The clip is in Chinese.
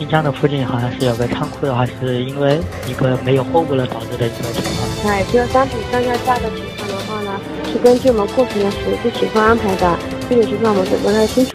新疆的附近好像是有个仓库的话，是因为一个没有货物了导致的一个情况。哎，这个商品上下架的情况的话呢，是根据我们库存的实际情况安排的，具体情况我们都不太清楚。